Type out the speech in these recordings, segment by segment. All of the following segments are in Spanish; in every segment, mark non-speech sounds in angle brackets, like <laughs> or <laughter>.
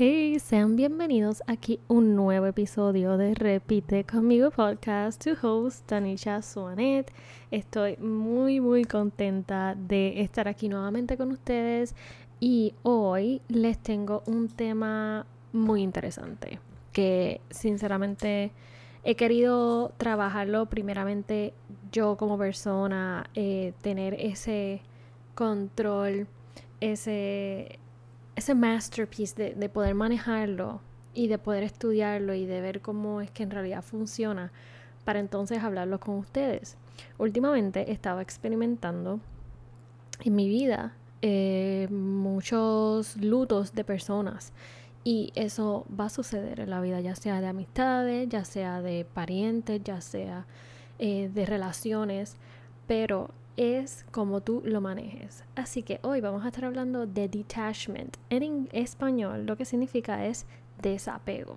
Hey, sean bienvenidos aquí un nuevo episodio de Repite conmigo podcast, to host Tanisha Suanet. Estoy muy muy contenta de estar aquí nuevamente con ustedes y hoy les tengo un tema muy interesante que sinceramente he querido trabajarlo primeramente yo como persona, eh, tener ese control, ese ese masterpiece de, poder manejarlo y de poder estudiarlo y de ver cómo es que en realidad funciona para entonces hablarlo con ustedes. Últimamente estaba experimentando en mi vida eh, muchos lutos de personas y eso va a suceder en la vida, ya sea de amistades, ya sea de parientes, ya sea eh, de relaciones, pero es como tú lo manejes. Así que hoy vamos a estar hablando de detachment. En español lo que significa es desapego.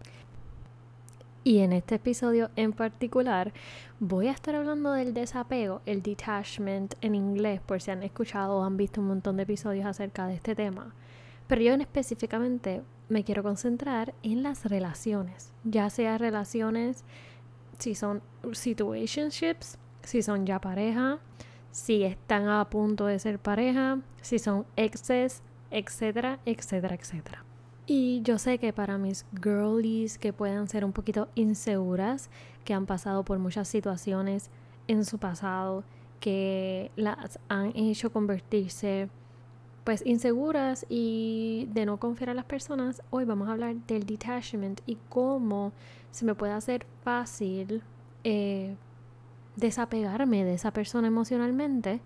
Y en este episodio en particular voy a estar hablando del desapego, el detachment en inglés, por si han escuchado o han visto un montón de episodios acerca de este tema. Pero yo en específicamente me quiero concentrar en las relaciones, ya sea relaciones, si son situationships, si son ya pareja, si están a punto de ser pareja, si son exes, etcétera, etcétera, etcétera. Y yo sé que para mis girlies que puedan ser un poquito inseguras, que han pasado por muchas situaciones en su pasado, que las han hecho convertirse pues inseguras y de no confiar a las personas, hoy vamos a hablar del detachment y cómo se me puede hacer fácil eh, desapegarme de esa persona emocionalmente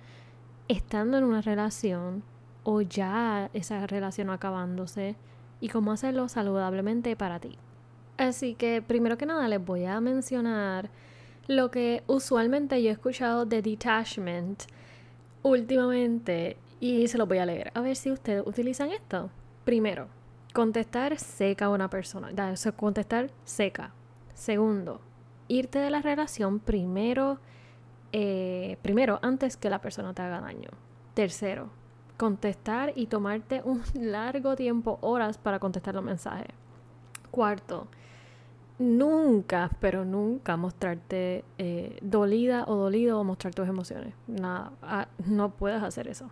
estando en una relación o ya esa relación acabándose y cómo hacerlo saludablemente para ti. Así que primero que nada les voy a mencionar lo que usualmente yo he escuchado de detachment últimamente y se lo voy a leer. A ver si ustedes utilizan esto. Primero, contestar seca a una persona. contestar seca. Segundo, irte de la relación primero, eh, primero, antes que la persona te haga daño. Tercero, contestar y tomarte un <laughs> largo tiempo, horas para contestar los mensajes. Cuarto, nunca, pero nunca mostrarte eh, dolida o dolido o mostrar tus emociones. Nada, ah, no puedes hacer eso.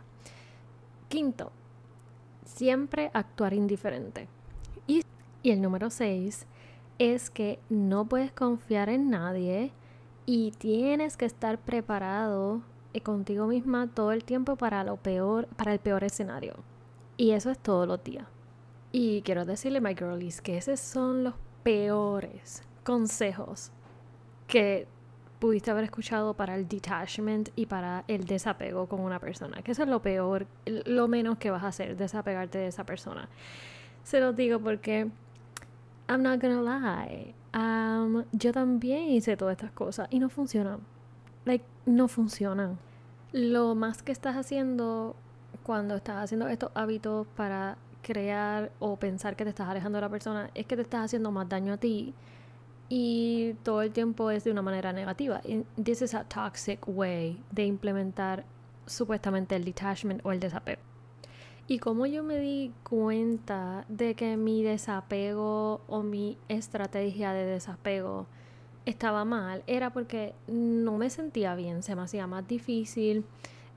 Quinto, siempre actuar indiferente. Y, y el número seis, es que no puedes confiar en nadie y tienes que estar preparado eh, contigo misma todo el tiempo para lo peor, para el peor escenario. Y eso es todos los días. Y quiero decirle, my girlies, que esos son los peores consejos que pudiste haber escuchado para el detachment y para el desapego con una persona. Que eso es lo peor, lo menos que vas a hacer, desapegarte de esa persona. Se los digo porque I'm not gonna lie. Um, yo también hice todas estas cosas y no funcionan. Like, no funcionan. Lo más que estás haciendo cuando estás haciendo estos hábitos para crear o pensar que te estás alejando de la persona es que te estás haciendo más daño a ti y todo el tiempo es de una manera negativa. This is a toxic way de implementar supuestamente el detachment o el desapego. Y como yo me di cuenta de que mi desapego o mi estrategia de desapego estaba mal, era porque no me sentía bien, se me hacía más difícil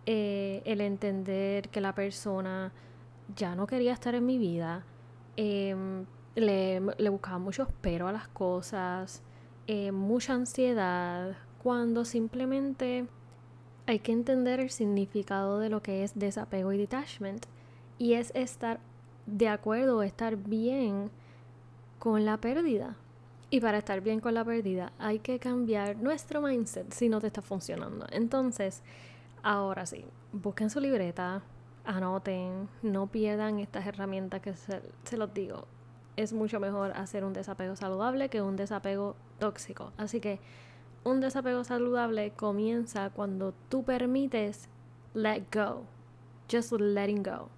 eh, el entender que la persona ya no quería estar en mi vida, em, le, buscaba mucho pero a las cosas, eh, mucha ansiedad, cuando simplemente hay que entender el significado de lo que es desapego y detachment y es estar de acuerdo, estar bien con la pérdida. Y para estar bien con la pérdida hay que cambiar nuestro mindset si no te está funcionando. Entonces, ahora sí, busquen su libreta, anoten, no pierdan estas herramientas que se, se los digo. Es mucho mejor hacer un desapego saludable que un desapego tóxico. Así que un desapego saludable comienza cuando tú permites let go. Just letting go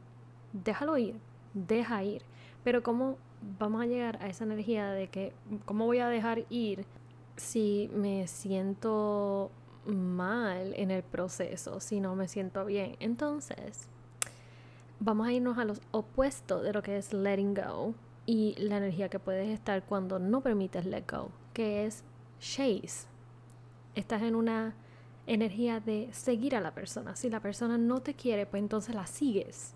déjalo ir, deja ir. Pero ¿cómo vamos a llegar a esa energía de que, ¿cómo voy a dejar ir si me siento mal en el proceso, si no me siento bien? Entonces, vamos a irnos a los opuestos de lo que es letting go, y la energía que puedes estar cuando no permites let go, que es chase. Estás en una energía de seguir a la persona. Si la persona no te quiere, pues entonces la sigues.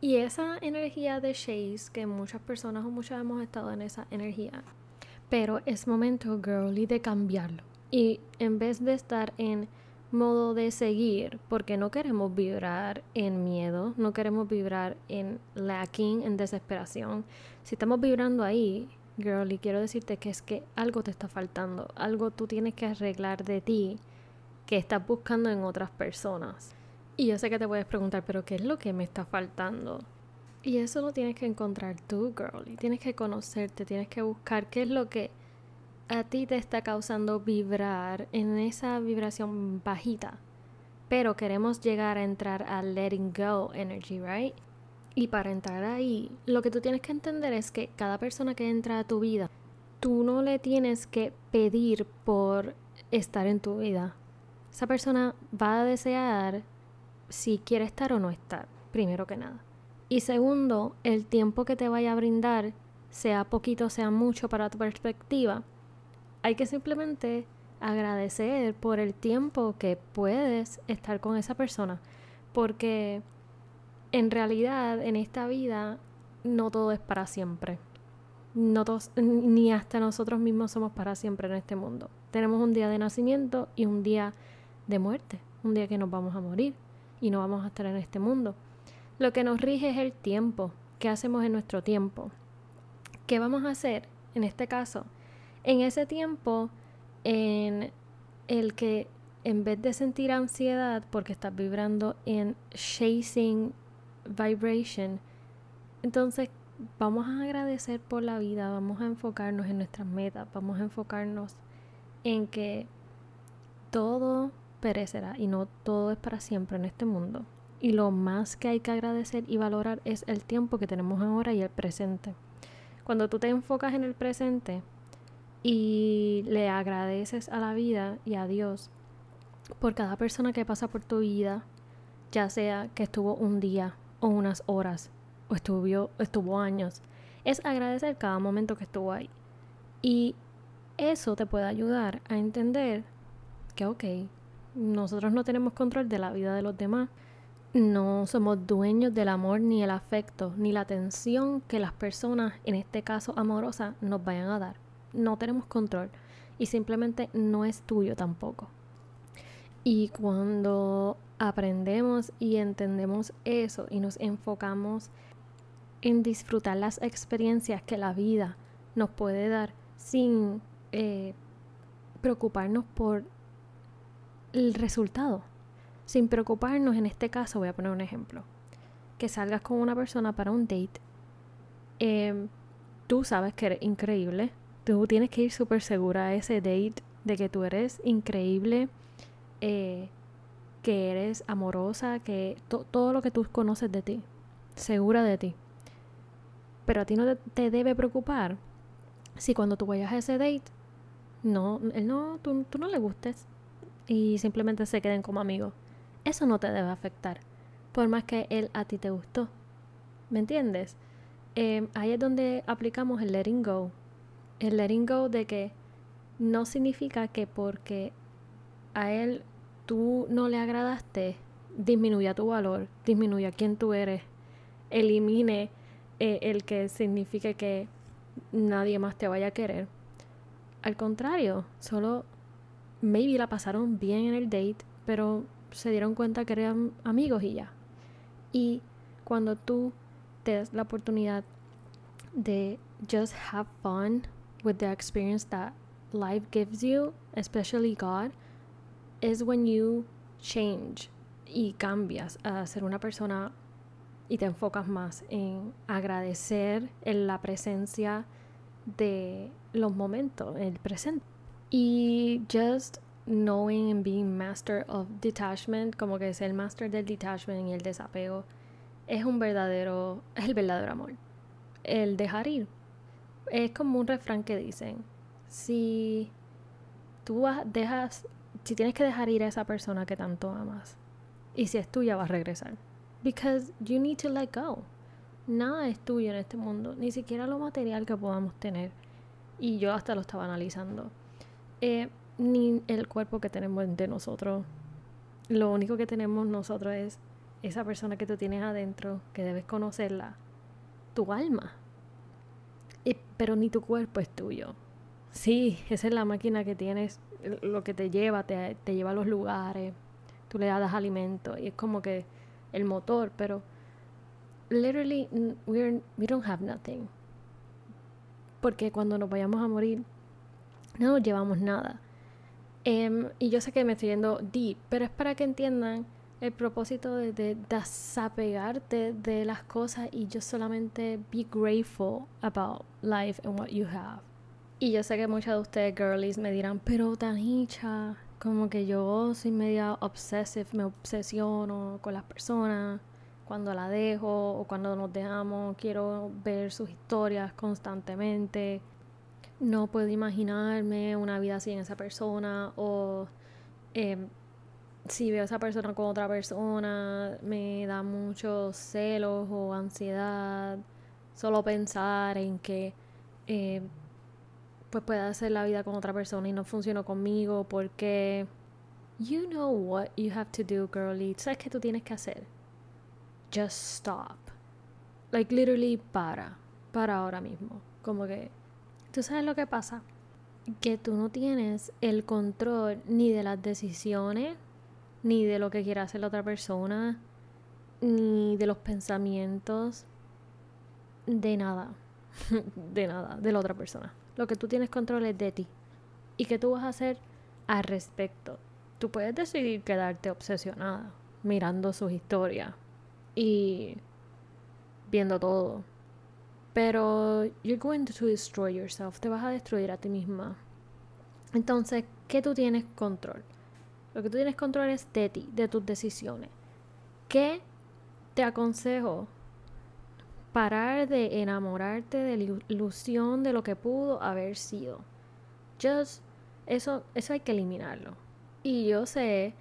Y esa energía de chase, que muchas personas o muchas hemos estado en esa energía, pero es momento, girly, de cambiarlo. Y en vez de estar en modo de seguir, porque no queremos vibrar en miedo, no queremos vibrar en lacking, en desesperación. Si estamos vibrando ahí, girly, quiero decirte que es que algo te está faltando, algo tú tienes que arreglar de ti que estás buscando en otras personas. Y yo sé que te puedes preguntar, pero ¿qué es lo que me está faltando? Y eso lo tienes que encontrar tú, girly. Tienes que conocerte, tienes que buscar qué es lo que a ti te está causando vibrar en esa vibración bajita. Pero queremos llegar a entrar a letting go energy, right? Y para entrar ahí, lo que tú tienes que entender es que cada persona que entra a tu vida, tú no le tienes que pedir por estar en tu vida. Esa persona va a desear si quiere estar o no estar, primero que nada. Y segundo, el tiempo que te vaya a brindar, sea poquito, sea mucho para tu perspectiva, hay que simplemente agradecer por el tiempo que puedes estar con esa persona. Porque en realidad en esta vida no todo es para siempre. No ni hasta nosotros mismos somos para siempre en este mundo. Tenemos un día de nacimiento y un día de muerte, un día que nos vamos a morir y no vamos a estar en este mundo. Lo que nos rige es el tiempo. ¿Qué hacemos en nuestro tiempo? ¿Qué vamos a hacer? En este caso, en ese tiempo en el que en vez de sentir ansiedad porque estás vibrando en chasing vibration, entonces vamos a agradecer por la vida, vamos a enfocarnos en nuestras metas, vamos a enfocarnos en que todo perecerá y no todo es para siempre en este mundo. Y lo más que hay que agradecer y valorar es el tiempo que tenemos ahora y el presente. Cuando tú te enfocas en el presente, y le agradeces a la vida y a Dios por cada persona que pasa por tu vida, ya sea que estuvo un día o unas horas o estuvo, estuvo años, es agradecer cada momento que estuvo ahí. Y eso te puede ayudar a entender que, ok, nosotros no tenemos control de la vida de los demás, no somos dueños del amor ni el afecto ni la atención que las personas, en este caso amorosas, nos vayan a dar no tenemos control y simplemente no es tuyo tampoco. Y cuando aprendemos y entendemos eso y nos enfocamos en disfrutar las experiencias que la vida nos puede dar sin eh, preocuparnos por el resultado, sin preocuparnos, en este caso voy a poner un ejemplo, que salgas con una persona para un date, em, tú sabes que eres increíble, tú tienes que ir súper segura a ese date de que tú eres increíble, eh, que eres amorosa, que todo lo que tú conoces de ti, segura de ti. Pero a ti no te, debe preocupar si cuando tú vayas a ese date, no, él no, tú, no le gustes y simplemente se queden como amigos. Eso no te debe afectar, por más que él a ti te gustó. ¿Me entiendes? Eh, ahí es donde aplicamos el letting go, el letting go de que no significa que porque a él tú no le agradaste, disminuya tu valor, disminuya quién tú eres, elimine eh, el que signifique que nadie más te vaya a querer. Al contrario, solo maybe la pasaron bien en el date, pero se dieron cuenta que eran amigos y ya. Y cuando tú te das la oportunidad de just have fun with the experience that life gives you, especially God, is when you change y cambias a ser una persona y te enfocas más en agradecer en la presencia de los momentos, el presente. Y just knowing and being master of detachment, como que es el master del detachment y el desapego, es un verdadero, es <laughs> el verdadero amor. El dejar ir, es como un refrán que dicen, si tú dejas, si tienes que dejar ir a esa persona que tanto amas, y si es tuya va a regresar. Because you need to let go. nada es tuyo en este mundo, ni siquiera lo material que podamos tener. Y yo hasta lo estaba analizando. Eh, ni el cuerpo que tenemos de nosotros. Lo único que tenemos nosotros es esa persona que tú tienes adentro, que debes conocerla, tu alma. pero ni tu cuerpo es tuyo. Sí, esa es la máquina que tienes, lo que te lleva, te, te lleva a los lugares, tú le das alimento y es como que el motor, pero literally we're, we don't have nothing. Porque cuando nos vayamos a morir, no llevamos nada. Em, y yo sé que me estoy yendo deep, pero es para que entiendan el propósito de, de, desapegarte de las cosas y yo solamente be grateful about life and what you have. Y yo sé que muchas de ustedes, girlies, me dirán, pero Tanicha, como que yo soy media obsessive, me obsesiono con las personas cuando la dejo o cuando nos dejamos, quiero ver sus historias constantemente. No puedo imaginarme una vida sin esa persona o em, si veo a esa persona con otra persona me da muchos celos o ansiedad solo pensar en que eh, pues pueda hacer la vida con otra persona y no funcionó conmigo porque you know what you have to do girlie sabes qué tú tienes que hacer. Just stop. Like literally para para ahora mismo. Como que tú sabes lo que pasa que tú no tienes el control ni de las decisiones ni de lo que quiera hacer la otra persona, ni de los pensamientos, de nada, <laughs> de nada, de la otra persona. Lo que tú tienes control es de ti. ¿Y qué tú vas a hacer al respecto? Tú puedes decidir quedarte obsesionada mirando sus historias y viendo todo. Pero you're going to destroy yourself, te vas a destruir a ti misma. Entonces, ¿qué tú tienes control? Lo que tú tienes control es de ti, de tus decisiones. ¿Qué te aconsejo? Parar de enamorarte de la ilusión de lo que pudo haber sido. Just, eso, eso hay que eliminarlo. Y yo sé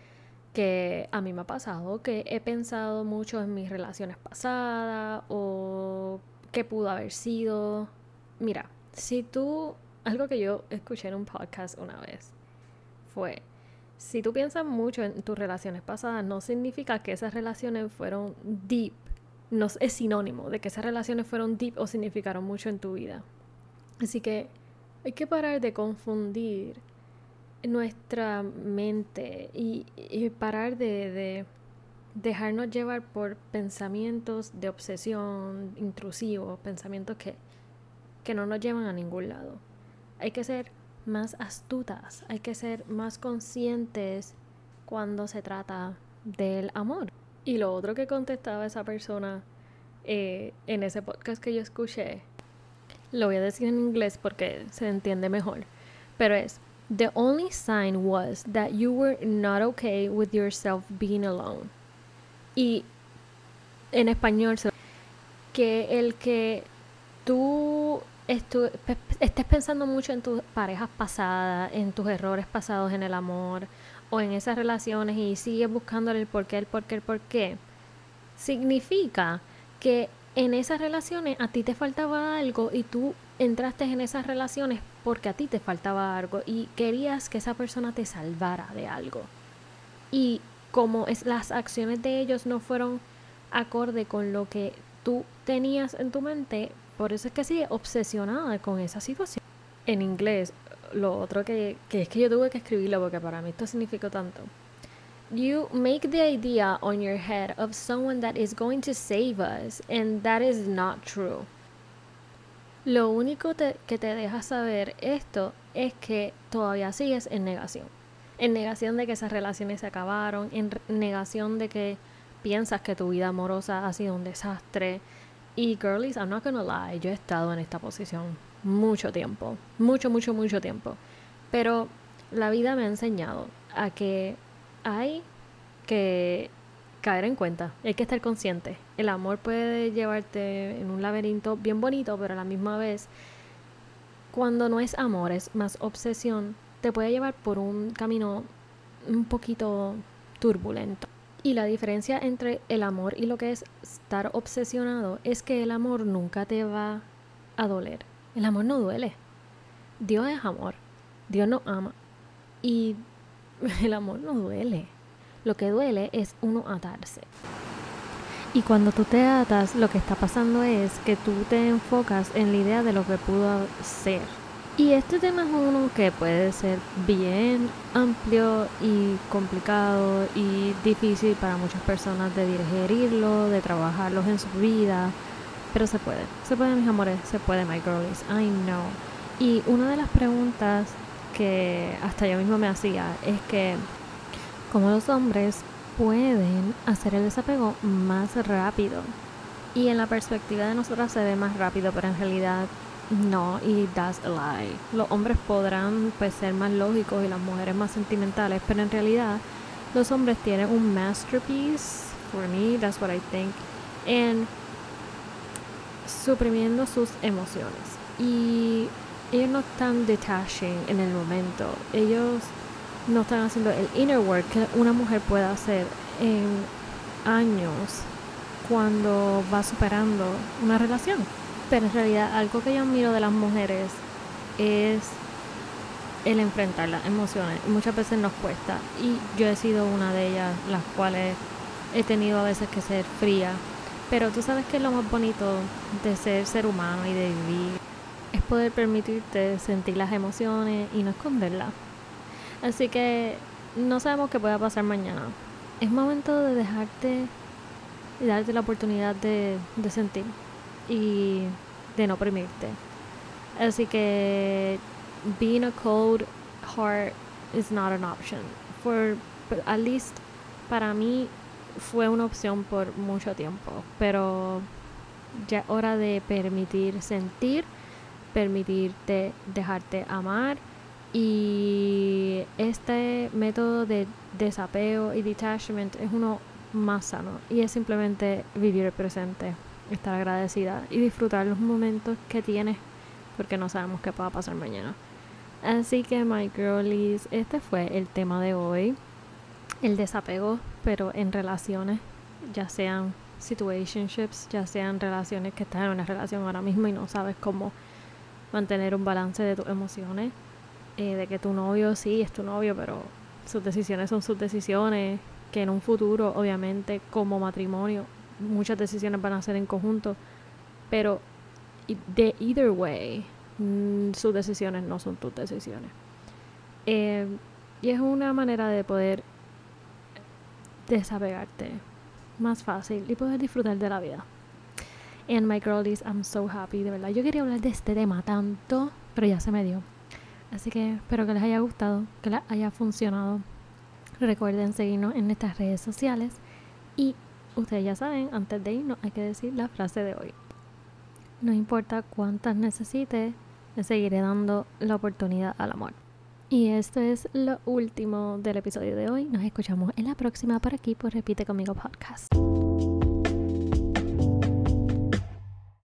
que a mí me ha pasado que he pensado mucho en mis relaciones pasadas o qué pudo haber sido. Mira, si tú, algo que yo escuché en un podcast una vez fue, si tú piensas mucho en tus relaciones pasadas, no significa que esas relaciones fueron deep. No es sinónimo de que esas relaciones fueron deep o significaron mucho en tu vida. Así que hay que parar de confundir nuestra mente y, parar de, de, dejarnos llevar por pensamientos de obsesión intrusivos, pensamientos que, que no nos llevan a ningún lado. Hay que ser más astutas, hay que ser más conscientes cuando se trata del amor. Y lo otro que contestaba esa persona eh, en ese podcast que yo escuché, lo voy a decir en inglés porque se entiende mejor, pero es, The only sign was that you were not okay with yourself being alone. Y en español, que el que tú estés pensando mucho en tus parejas pasadas, en tus errores pasados en el amor o en esas relaciones y sigues buscándole el por qué, el por qué, el por qué, significa que en esas relaciones a ti te faltaba algo y tú entraste en esas relaciones porque a ti te faltaba algo y querías que esa persona te salvara de algo. Y como es, las acciones de ellos no fueron acorde con lo que tú tenías en tu mente, por eso es que sigue obsesionada con esa situación. En inglés, lo otro que, es que yo tuve que escribirlo porque para mí esto significó tanto. You make the idea on your head of someone that is going to save us, and that is not true. Lo único que te deja saber esto es que todavía sigues en negación. En negación de que esas relaciones se acabaron, en negación de que piensas que tu vida amorosa ha sido un desastre, y girlies, I'm not gonna lie, yo he estado en esta posición mucho tiempo, mucho, mucho, mucho tiempo. Pero la vida me ha enseñado a que hay que caer en cuenta, hay que estar consciente. El amor puede llevarte en un laberinto bien bonito, pero a la misma vez, cuando no es amor, es más obsesión, te puede llevar por un camino un poquito turbulento. Y la diferencia entre el amor y lo que es estar obsesionado es que el amor nunca te va a doler. El amor no duele. Dios es amor. Dios nos ama. Y <laughs> el amor no duele. Lo que duele es uno atarse. Y cuando tú te atas, lo que está pasando es que tú te enfocas en la idea de lo que pudo ser y este tema es uno que puede ser bien amplio y complicado y difícil para muchas personas de digerirlo, de trabajarlos en su vida, pero se puede, se puede mis amores, se puede my girlies, I know. Y una de las preguntas que hasta yo mismo me hacía es que como los hombres pueden hacer el desapego más rápido. Y en la perspectiva de nosotras se ve más rápido, pero en realidad no, y that's a lie. Los hombres podrán pues, ser más lógicos y las mujeres más sentimentales, pero en realidad los hombres tienen un masterpiece, for me, that's what I think, en suprimiendo sus emociones. Y ellos no están detaching en el momento, ellos no están haciendo el inner work que una mujer puede hacer en años cuando va superando una relación. Pero en realidad algo que yo admiro de las mujeres es el enfrentar las emociones. Muchas veces nos cuesta y yo he sido una de ellas, las cuales he tenido a veces que ser fría. Pero tú sabes que lo más bonito de ser ser humano y de vivir es poder permitirte sentir las emociones y no esconderlas. Así que no sabemos qué pueda pasar mañana. Es momento de dejarte y darte la oportunidad de, de sentir y de no oprimirte. Así que being a cold heart is not an option. For at least para mí fue una opción por mucho tiempo, pero ya es hora de permitir sentir, permitirte dejarte amar y este método de desapego y detachment es uno más sano y es simplemente vivir el presente estar agradecida y disfrutar los momentos que tienes porque no sabemos qué pueda pasar mañana. Así que, my girlies, este fue el tema de hoy. El desapego, pero en relaciones, ya sean situationships, ya sean relaciones que estás en una relación ahora mismo y no sabes cómo mantener un balance de tus emociones. Eh, de que tu novio sí es tu novio, pero sus decisiones son sus decisiones. Que en un futuro, obviamente, como matrimonio, muchas decisiones van a ser en conjunto, pero de either way, mm, sus decisiones no son tus decisiones. Eh, y es una manera de poder desapegarte más fácil y poder disfrutar de la vida. And my girlies, I'm so happy, de verdad. Yo quería hablar de este tema tanto, pero ya se me dio. Así que espero que les haya gustado, que les haya funcionado. Recuerden seguirnos en nuestras redes sociales y Ustedes ya saben, antes de irnos hay que decir la frase de hoy. No importa cuántas necesite, le seguiré dando la oportunidad al amor. Y esto es lo último del episodio de hoy. Nos escuchamos en la próxima por aquí por Repite conmigo podcast.